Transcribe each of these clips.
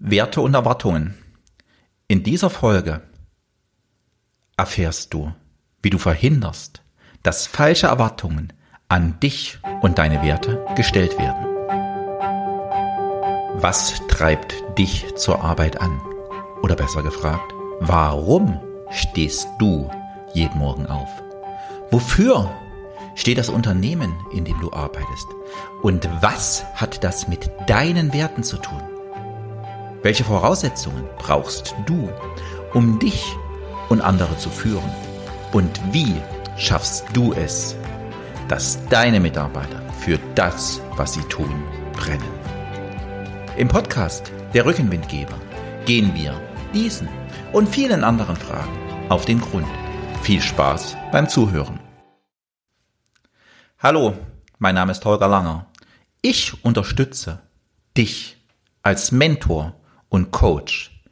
Werte und Erwartungen. In dieser Folge erfährst du, wie du verhinderst, dass falsche Erwartungen an dich und deine Werte gestellt werden. Was treibt dich zur Arbeit an? Oder besser gefragt, warum stehst du jeden Morgen auf? Wofür steht das Unternehmen, in dem du arbeitest? Und was hat das mit deinen Werten zu tun? Welche Voraussetzungen brauchst du, um dich und andere zu führen? Und wie schaffst du es, dass deine Mitarbeiter für das, was sie tun, brennen? Im Podcast Der Rückenwindgeber gehen wir diesen und vielen anderen Fragen auf den Grund. Viel Spaß beim Zuhören. Hallo, mein Name ist Holger Langer. Ich unterstütze dich als Mentor und Coach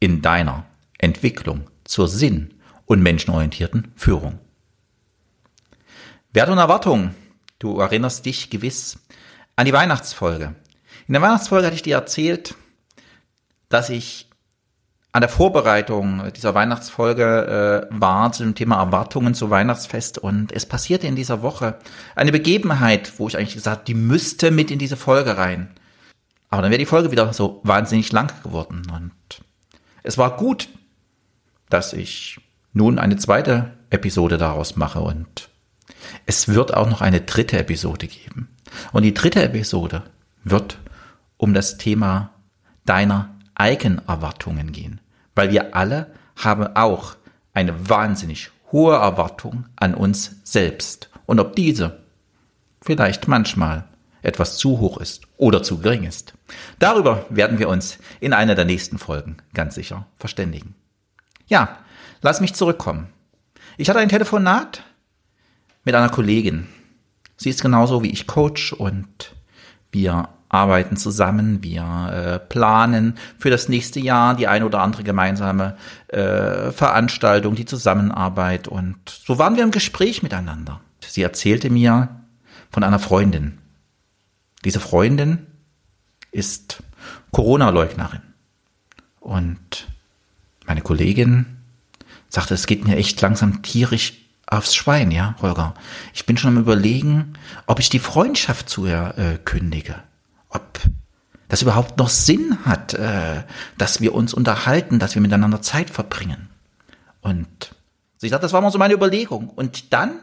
in deiner Entwicklung zur sinn- und menschenorientierten Führung. Werte und Erwartungen. Du erinnerst dich gewiss an die Weihnachtsfolge. In der Weihnachtsfolge hatte ich dir erzählt, dass ich an der Vorbereitung dieser Weihnachtsfolge äh, war zu dem Thema Erwartungen zu Weihnachtsfest und es passierte in dieser Woche eine Begebenheit, wo ich eigentlich gesagt, die müsste mit in diese Folge rein. Aber dann wäre die Folge wieder so wahnsinnig lang geworden. Und es war gut, dass ich nun eine zweite Episode daraus mache und es wird auch noch eine dritte Episode geben. Und die dritte Episode wird um das Thema deiner Eigenerwartungen gehen. Weil wir alle haben auch eine wahnsinnig hohe Erwartung an uns selbst. Und ob diese vielleicht manchmal etwas zu hoch ist oder zu gering ist. Darüber werden wir uns in einer der nächsten Folgen ganz sicher verständigen. Ja, lass mich zurückkommen. Ich hatte ein Telefonat mit einer Kollegin. Sie ist genauso wie ich Coach und wir arbeiten zusammen, wir äh, planen für das nächste Jahr die eine oder andere gemeinsame äh, Veranstaltung, die Zusammenarbeit und so waren wir im Gespräch miteinander. Sie erzählte mir von einer Freundin, diese Freundin ist Corona-Leugnerin. Und meine Kollegin sagte, es geht mir echt langsam tierisch aufs Schwein, ja, Holger. Ich bin schon am überlegen, ob ich die Freundschaft zu ihr äh, kündige. Ob das überhaupt noch Sinn hat, äh, dass wir uns unterhalten, dass wir miteinander Zeit verbringen. Und sie sagt, das war mal so meine Überlegung. Und dann,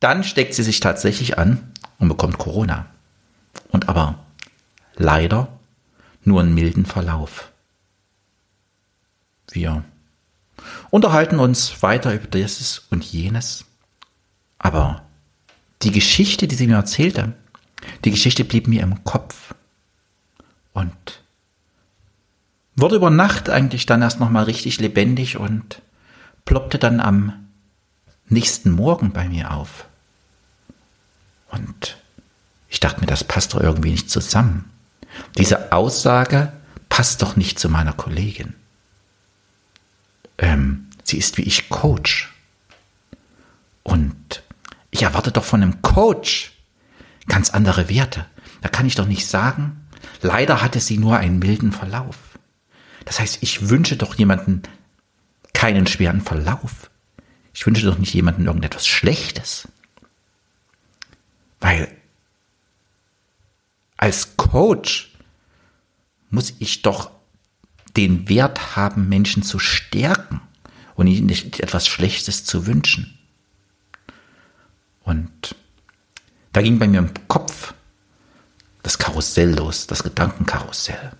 dann steckt sie sich tatsächlich an und bekommt Corona und aber leider nur einen milden Verlauf. Wir unterhalten uns weiter über dieses und jenes, aber die Geschichte, die sie mir erzählte, die Geschichte blieb mir im Kopf und wurde über Nacht eigentlich dann erst nochmal richtig lebendig und ploppte dann am nächsten Morgen bei mir auf. Und ich dachte mir, das passt doch irgendwie nicht zusammen. Diese Aussage passt doch nicht zu meiner Kollegin. Ähm, sie ist wie ich Coach. Und ich erwarte doch von einem Coach ganz andere Werte. Da kann ich doch nicht sagen, leider hatte sie nur einen milden Verlauf. Das heißt, ich wünsche doch jemanden keinen schweren Verlauf. Ich wünsche doch nicht jemanden irgendetwas Schlechtes. Weil als Coach muss ich doch den Wert haben, Menschen zu stärken und ihnen nicht etwas Schlechtes zu wünschen. Und da ging bei mir im Kopf das Karussell los, das Gedankenkarussell.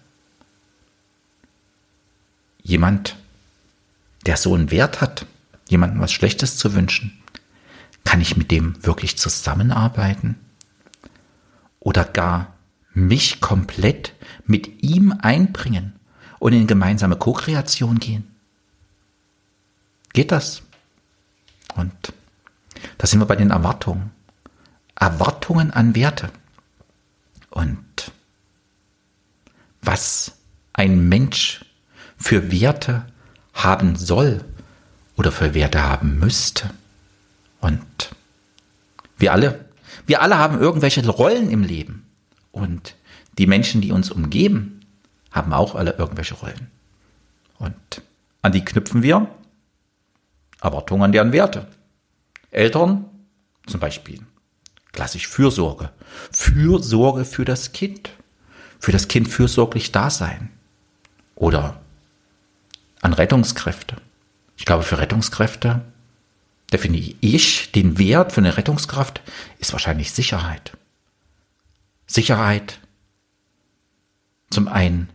Jemand, der so einen Wert hat, jemandem was Schlechtes zu wünschen, kann ich mit dem wirklich zusammenarbeiten? Oder gar mich komplett mit ihm einbringen und in gemeinsame Co-Kreation gehen? Geht das? Und da sind wir bei den Erwartungen. Erwartungen an Werte. Und was ein Mensch für Werte haben soll oder für Werte haben müsste. Und wir alle, wir alle haben irgendwelche Rollen im Leben. Und die Menschen, die uns umgeben, haben auch alle irgendwelche Rollen. Und an die knüpfen wir Erwartungen an deren Werte. Eltern zum Beispiel klassisch Fürsorge. Fürsorge für das Kind. Für das Kind fürsorglich da sein. Oder an Rettungskräfte. Ich glaube, für Rettungskräfte definiere ich den Wert für eine Rettungskraft ist wahrscheinlich Sicherheit. Sicherheit zum einen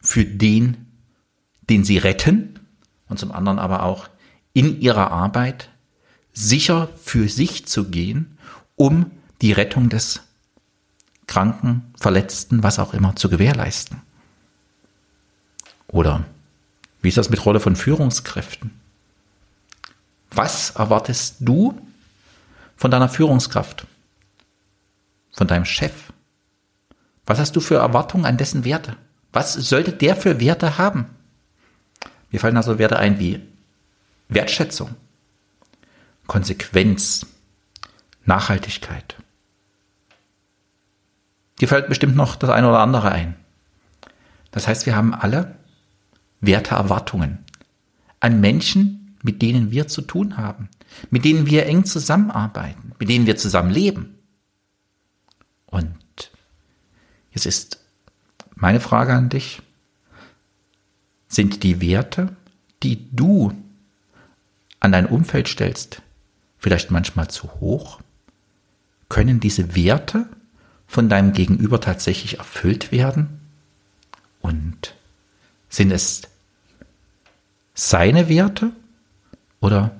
für den, den sie retten und zum anderen aber auch in ihrer Arbeit sicher für sich zu gehen, um die Rettung des Kranken, Verletzten, was auch immer zu gewährleisten. Oder wie ist das mit Rolle von Führungskräften? Was erwartest du von deiner Führungskraft? Von deinem Chef? Was hast du für Erwartungen an dessen Werte? Was sollte der für Werte haben? Mir fallen also Werte ein wie Wertschätzung, Konsequenz, Nachhaltigkeit. Dir fällt bestimmt noch das eine oder andere ein. Das heißt, wir haben alle Werteerwartungen an Menschen, mit denen wir zu tun haben, mit denen wir eng zusammenarbeiten, mit denen wir zusammen leben. Und jetzt ist meine Frage an dich, sind die Werte, die du an dein Umfeld stellst, vielleicht manchmal zu hoch? Können diese Werte von deinem Gegenüber tatsächlich erfüllt werden? Und sind es seine Werte oder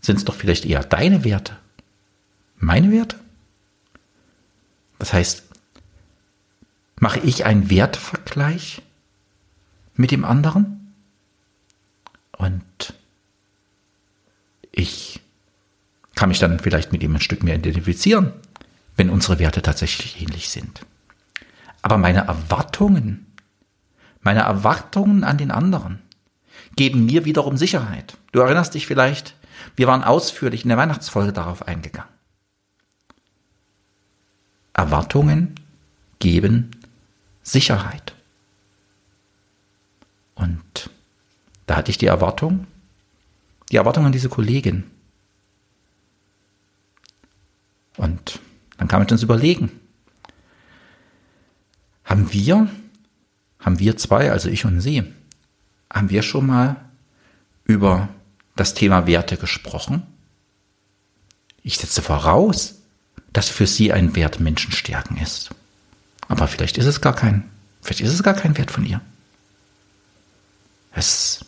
sind es doch vielleicht eher deine Werte? Meine Werte? Das heißt, mache ich einen Wertvergleich mit dem anderen? Und ich kann mich dann vielleicht mit ihm ein Stück mehr identifizieren, wenn unsere Werte tatsächlich ähnlich sind. Aber meine Erwartungen, meine Erwartungen an den anderen geben mir wiederum Sicherheit. Du erinnerst dich vielleicht, wir waren ausführlich in der Weihnachtsfolge darauf eingegangen. Erwartungen geben Sicherheit. Und da hatte ich die Erwartung, die Erwartung an diese Kollegin. Und dann kann man uns überlegen, haben wir, haben wir zwei, also ich und sie, haben wir schon mal über das Thema Werte gesprochen? Ich setze voraus, dass für sie ein Wert Menschenstärken ist. Aber vielleicht ist es gar kein, vielleicht ist es gar kein Wert von ihr. Es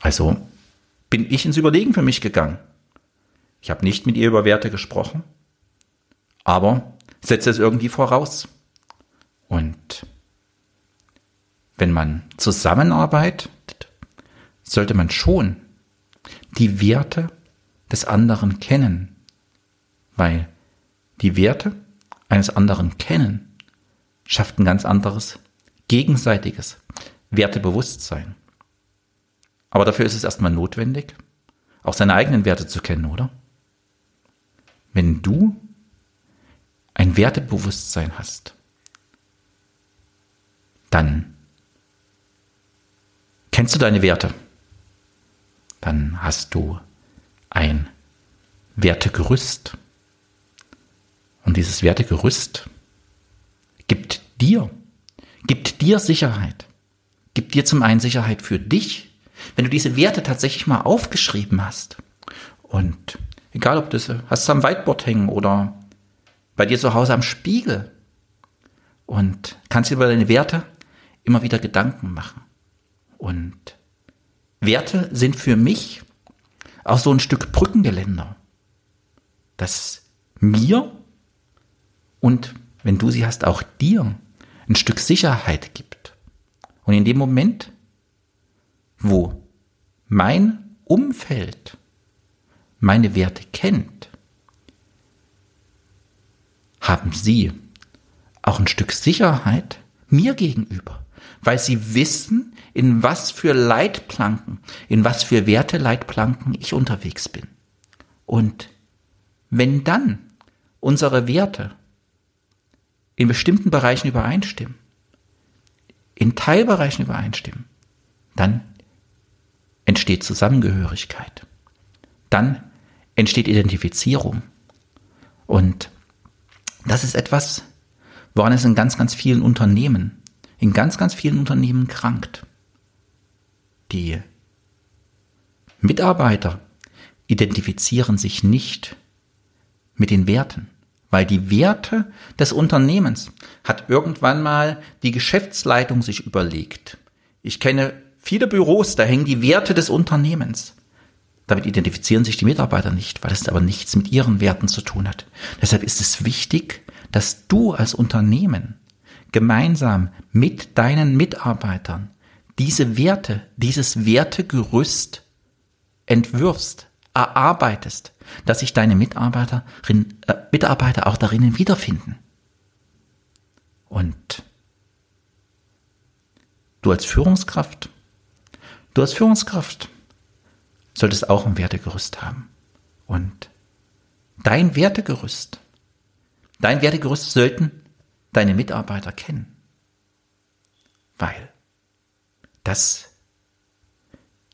also bin ich ins Überlegen für mich gegangen. Ich habe nicht mit ihr über Werte gesprochen, aber setze es irgendwie voraus. Und wenn man zusammenarbeitet, sollte man schon die Werte des anderen kennen, weil die Werte eines anderen kennen schafft ein ganz anderes gegenseitiges Wertebewusstsein. Aber dafür ist es erstmal notwendig, auch seine eigenen Werte zu kennen, oder? Wenn du ein Wertebewusstsein hast, dann kennst du deine Werte. Dann hast du ein Wertegerüst. Und dieses Wertegerüst gibt dir, gibt dir Sicherheit. Gibt dir zum einen Sicherheit für dich, wenn du diese Werte tatsächlich mal aufgeschrieben hast und egal ob du es hast am Whiteboard hängen oder bei dir zu Hause am Spiegel und kannst dir über deine Werte immer wieder Gedanken machen. Und Werte sind für mich auch so ein Stück Brückengeländer, das mir und wenn du sie hast, auch dir ein Stück Sicherheit gibt. Und in dem Moment, wo mein Umfeld meine Werte kennt, haben sie auch ein Stück Sicherheit mir gegenüber, weil sie wissen, in was für Leitplanken, in was für Werteleitplanken ich unterwegs bin. Und wenn dann unsere Werte in bestimmten Bereichen übereinstimmen, in Teilbereichen übereinstimmen, dann entsteht Zusammengehörigkeit. Dann entsteht Identifizierung. Und das ist etwas, woran es in ganz, ganz vielen Unternehmen, in ganz, ganz vielen Unternehmen krankt. Die Mitarbeiter identifizieren sich nicht mit den Werten, weil die Werte des Unternehmens hat irgendwann mal die Geschäftsleitung sich überlegt. Ich kenne viele Büros, da hängen die Werte des Unternehmens. Damit identifizieren sich die Mitarbeiter nicht, weil es aber nichts mit ihren Werten zu tun hat. Deshalb ist es wichtig, dass du als Unternehmen gemeinsam mit deinen Mitarbeitern diese Werte, dieses Wertegerüst entwirfst, erarbeitest, dass sich deine Mitarbeiterin, äh, Mitarbeiter auch darin wiederfinden. Und du als Führungskraft, du als Führungskraft solltest auch ein Wertegerüst haben. Und dein Wertegerüst, dein Wertegerüst sollten deine Mitarbeiter kennen. Weil das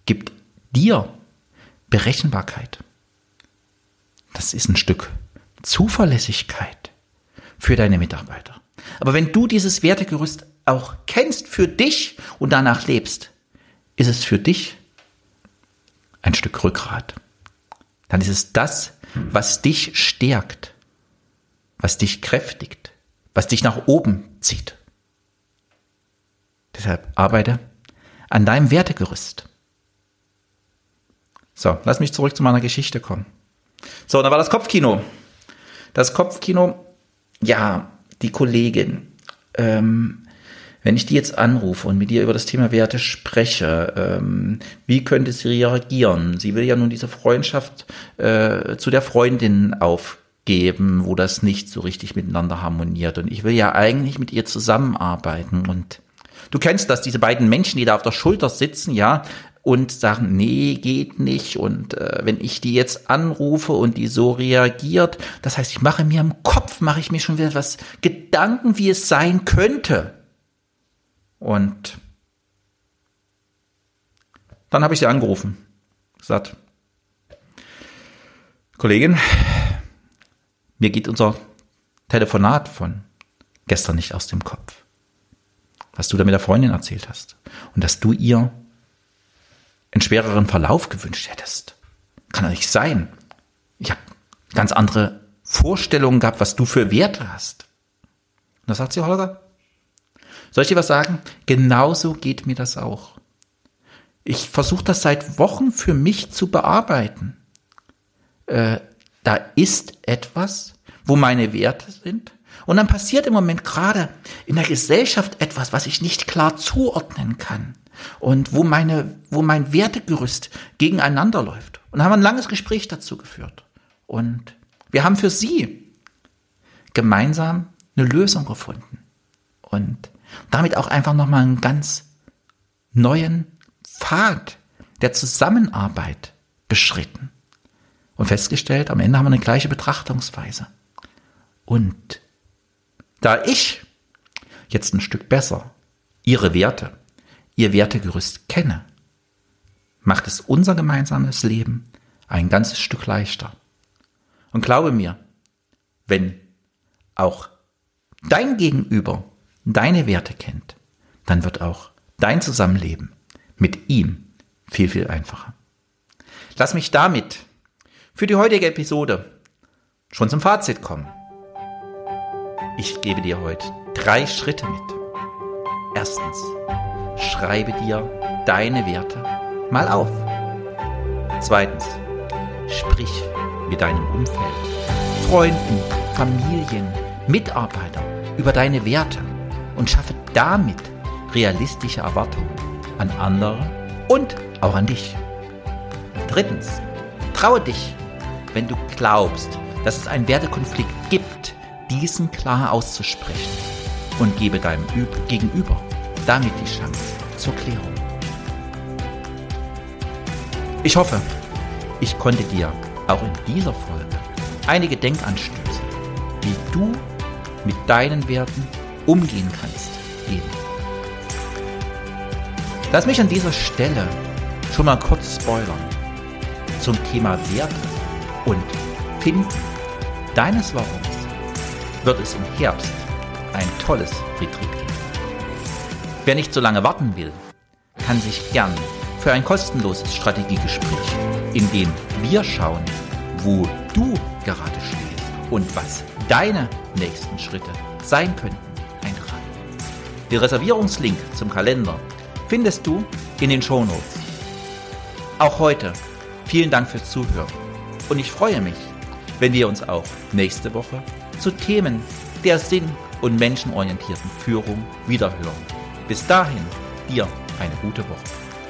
gibt dir Berechenbarkeit. Das ist ein Stück Zuverlässigkeit für deine Mitarbeiter. Aber wenn du dieses Wertegerüst auch kennst für dich und danach lebst, ist es für dich ein Stück Rückgrat. Dann ist es das, was dich stärkt, was dich kräftigt, was dich nach oben zieht. Deshalb arbeite an deinem Wertegerüst. So, lass mich zurück zu meiner Geschichte kommen. So, da war das Kopfkino. Das Kopfkino, ja, die Kollegin, ähm, wenn ich die jetzt anrufe und mit ihr über das Thema Werte spreche, ähm, wie könnte sie reagieren? Sie will ja nun diese Freundschaft äh, zu der Freundin aufgeben, wo das nicht so richtig miteinander harmoniert. Und ich will ja eigentlich mit ihr zusammenarbeiten. Und du kennst das, diese beiden Menschen, die da auf der Schulter sitzen, ja, und sagen, nee, geht nicht. Und äh, wenn ich die jetzt anrufe und die so reagiert, das heißt, ich mache mir im Kopf, mache ich mir schon wieder was Gedanken, wie es sein könnte. Und dann habe ich sie angerufen. Gesagt, Kollegin, mir geht unser Telefonat von gestern nicht aus dem Kopf. Was du da mit der Freundin erzählt hast. Und dass du ihr einen schwereren Verlauf gewünscht hättest. Kann doch nicht sein. Ich habe ganz andere Vorstellungen gehabt, was du für Werte hast. Und da sagt sie, Holger, soll ich dir was sagen? Genauso geht mir das auch. Ich versuche das seit Wochen für mich zu bearbeiten. Äh, da ist etwas, wo meine Werte sind. Und dann passiert im Moment gerade in der Gesellschaft etwas, was ich nicht klar zuordnen kann. Und wo meine, wo mein Wertegerüst gegeneinander läuft. Und haben ein langes Gespräch dazu geführt. Und wir haben für sie gemeinsam eine Lösung gefunden. Und damit auch einfach nochmal einen ganz neuen Pfad der Zusammenarbeit beschritten und festgestellt, am Ende haben wir eine gleiche Betrachtungsweise. Und da ich jetzt ein Stück besser ihre Werte, ihr Wertegerüst kenne, macht es unser gemeinsames Leben ein ganzes Stück leichter. Und glaube mir, wenn auch dein Gegenüber deine Werte kennt, dann wird auch dein Zusammenleben mit ihm viel, viel einfacher. Lass mich damit für die heutige Episode schon zum Fazit kommen. Ich gebe dir heute drei Schritte mit. Erstens, schreibe dir deine Werte mal auf. Zweitens, sprich mit deinem Umfeld, Freunden, Familien, Mitarbeitern über deine Werte und schaffe damit realistische Erwartungen an andere und auch an dich. Drittens, traue dich, wenn du glaubst, dass es einen Wertekonflikt gibt, diesen klar auszusprechen und gebe deinem Gegenüber damit die Chance zur Klärung. Ich hoffe, ich konnte dir auch in dieser Folge einige Denkanstöße, wie du mit deinen Werten umgehen kannst, geben. Lass mich an dieser Stelle schon mal kurz spoilern zum Thema Werte und Finden deines Warums wird es im Herbst ein tolles Retreat. Wer nicht so lange warten will, kann sich gern für ein kostenloses Strategiegespräch, in dem wir schauen, wo du gerade stehst und was deine nächsten Schritte sein könnten, eintragen. Den Reservierungslink zum Kalender findest du in den Shownotes. Auch heute vielen Dank fürs Zuhören und ich freue mich, wenn wir uns auch nächste Woche zu Themen der sinn- und menschenorientierten Führung wiederhören. Bis dahin, dir eine gute Woche.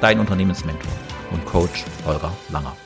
Dein Unternehmensmentor und Coach Holger Langer.